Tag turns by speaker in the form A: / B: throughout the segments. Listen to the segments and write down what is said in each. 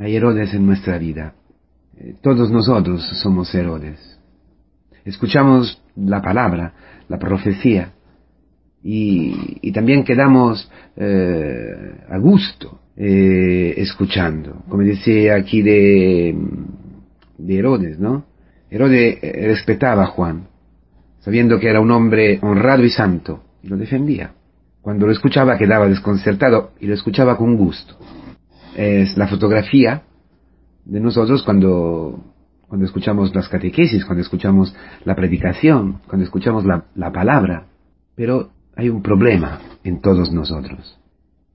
A: Hay Herodes en nuestra vida. Eh, todos nosotros somos Herodes. Escuchamos la palabra, la profecía, y, también quedamos eh, a gusto eh, escuchando, como decía aquí de, de Herodes, ¿no? Herodes respetaba a Juan, sabiendo que era un hombre honrado y santo, y lo defendía. Cuando lo escuchaba quedaba desconcertado y lo escuchaba con gusto. Es la fotografía de nosotros cuando, cuando escuchamos las catequesis, cuando escuchamos la predicación, cuando escuchamos la, la palabra. Pero hay un problema en todos nosotros.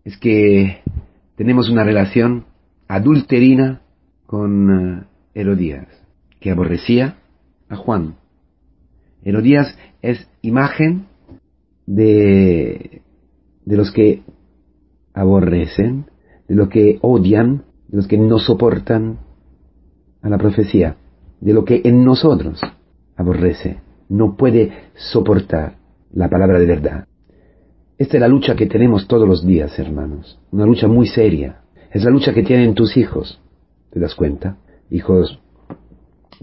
A: Es que tenemos una relación adulterina con eh, Herodías, que aborrecía a Juan. Herodías es imagen de, de los que aborrecen, de los que odian, de los que no soportan a la profecía, de lo que en nosotros aborrece, no puede soportar la palabra de verdad. Esta es la lucha que tenemos todos los días, hermanos, una lucha muy seria. Es la lucha que tienen tus hijos, ¿te das cuenta? Hijos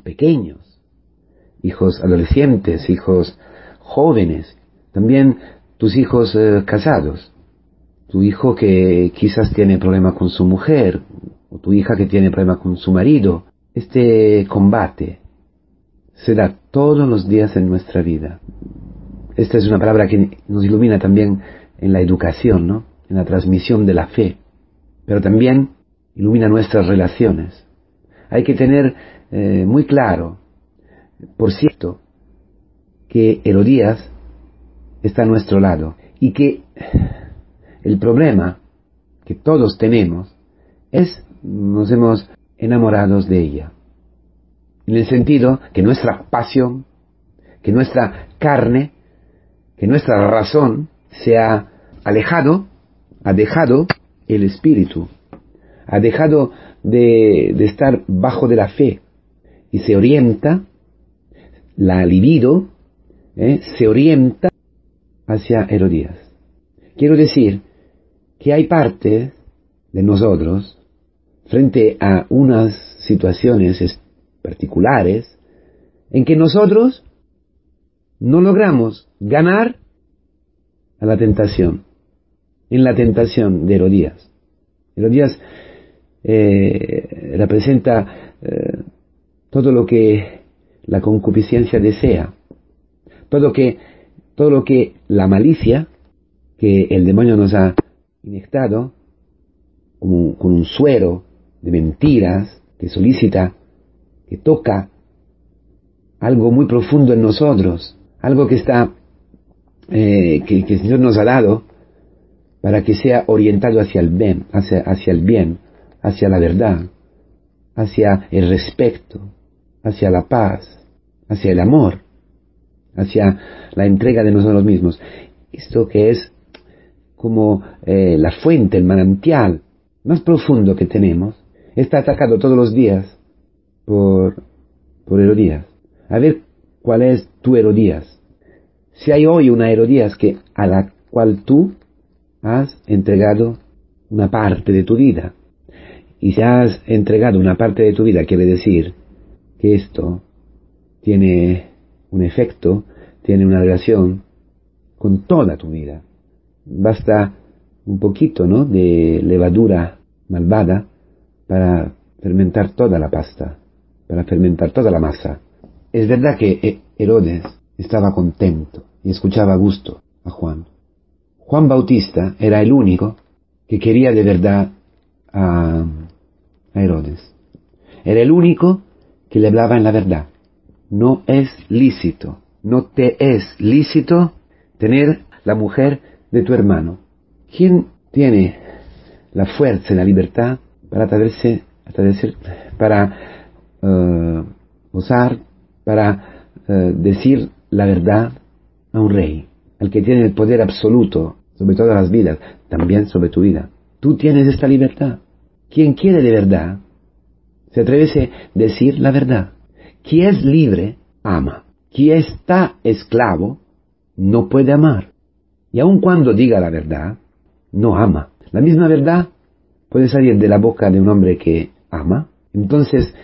A: pequeños, hijos adolescentes, hijos jóvenes, también tus hijos eh, casados, tu hijo que quizás tiene problema con su mujer, o tu hija que tiene problema con su marido. Este combate se da todos los días en nuestra vida. Esta es una palabra que nos ilumina también en la educación, ¿no? en la transmisión de la fe, pero también ilumina nuestras relaciones. Hay que tener eh, muy claro, por cierto, que Herodías está a nuestro lado y que el problema que todos tenemos es nos hemos enamorados de ella. En el sentido que nuestra pasión, que nuestra carne, que nuestra razón se ha alejado, ha dejado el espíritu, ha dejado de, estar bajo de la fe y se orienta, la libido, ¿eh? se orienta hacia Herodías. Quiero decir que hay partes de nosotros frente a unas situaciones particulares en que nosotros no logramos ganar a la tentación, en la tentación de Herodías. Herodías eh, representa eh, todo lo que la concupiscencia desea, todo, que, todo lo que la malicia que el demonio nos ha inyectado con un suero de mentiras que solicita, que toca algo muy profundo en nosotros, algo que está, eh, que, el Señor nos ha dado para que sea orientado hacia el bien, hacia, hacia el bien, hacia la verdad, hacia el respeto, hacia la paz, hacia el amor, hacia la entrega de nosotros mismos. Esto que es como eh, la fuente, el manantial más profundo que tenemos, está atacado todos los días por, por Herodías. A ver cuál es tu Herodías. Si hay hoy una Herodías que, a la cual tú has entregado una parte de tu vida, y si has entregado una parte de tu vida, quiere decir que esto tiene un efecto, tiene una relación con toda tu vida. Basta un poquito, ¿no? De levadura malvada para fermentar toda la pasta, para fermentar toda la masa. Es verdad que Herodes estaba contento y escuchaba a gusto a Juan. Juan Bautista era el único que quería de verdad a, Herodes. Era el único que le hablaba en la verdad. No es lícito, no te es lícito tener la mujer de tu hermano. ¿Quién tiene la fuerza y la libertad para atreverse, para uh, usar, para uh, decir la verdad a un rey, al que tiene el poder absoluto sobre todas las vidas, también sobre tu vida. Tú tienes esta libertad. Quien quiere de verdad, se atreve a decir la verdad. Quien es libre, ama. Quien está esclavo, no puede amar. Y aun cuando diga la verdad, no ama. La misma verdad puede salir de la boca de un hombre que ama, entonces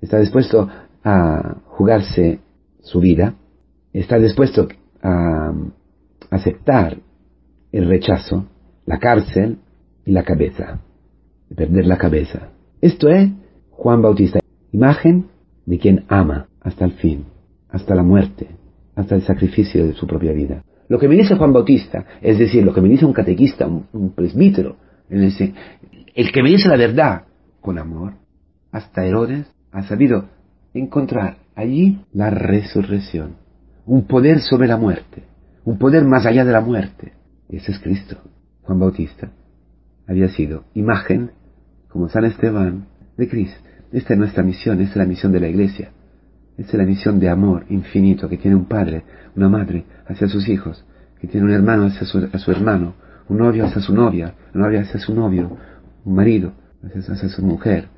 A: está dispuesto a jugarse su vida, está dispuesto a aceptar el rechazo, la cárcel y la cabeza, de perder la cabeza. Esto es Juan Bautista, imagen de quien ama hasta el fin, hasta la muerte, hasta el sacrificio de su propia vida. Lo que me dice Juan Bautista, es decir, lo que me dice un catequista, un, presbítero, el que me dice la verdad con amor, hasta Herodes ha sabido encontrar allí la resurrección, un poder sobre la muerte, un poder más allá de la muerte. ese es Cristo. Juan Bautista había sido imagen, como San Esteban, de Cristo. Esta es nuestra misión, esta es la misión de la Iglesia. Esta es la misión de amor infinito que tiene un padre, una madre hacia sus hijos, que tiene un hermano hacia su, hermano, un novio hacia su novia, una novia hacia su novio, un marido hacia, hacia su mujer,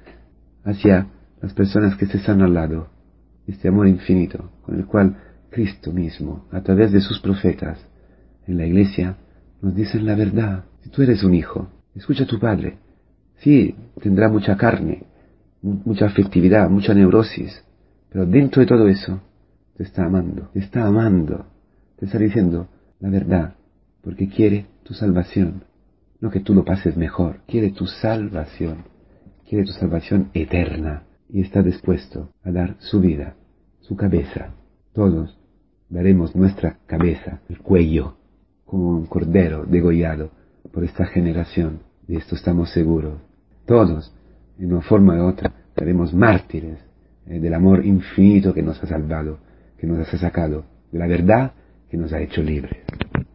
A: hacia las personas que se están al lado. Este amor infinito con el cual Cristo mismo, a través de sus profetas, en la iglesia, nos dicen la verdad. Si tú eres un hijo, escucha a tu padre. Sí, tendrá mucha carne, mucha afectividad, mucha neurosis, pero dentro de todo eso, te está amando, te está amando, te está diciendo la verdad, porque quiere tu salvación. No que tú lo pases mejor, quiere tu salvación, quiere tu salvación eterna y está dispuesto a dar su vida, su cabeza. Todos daremos nuestra cabeza, el cuello, como un cordero degollado por esta generación. De esto estamos seguros. Todos, en una forma u otra, seremos mártires eh, del amor infinito que nos ha salvado, que nos ha sacado, de la verdad que nos ha hecho libres.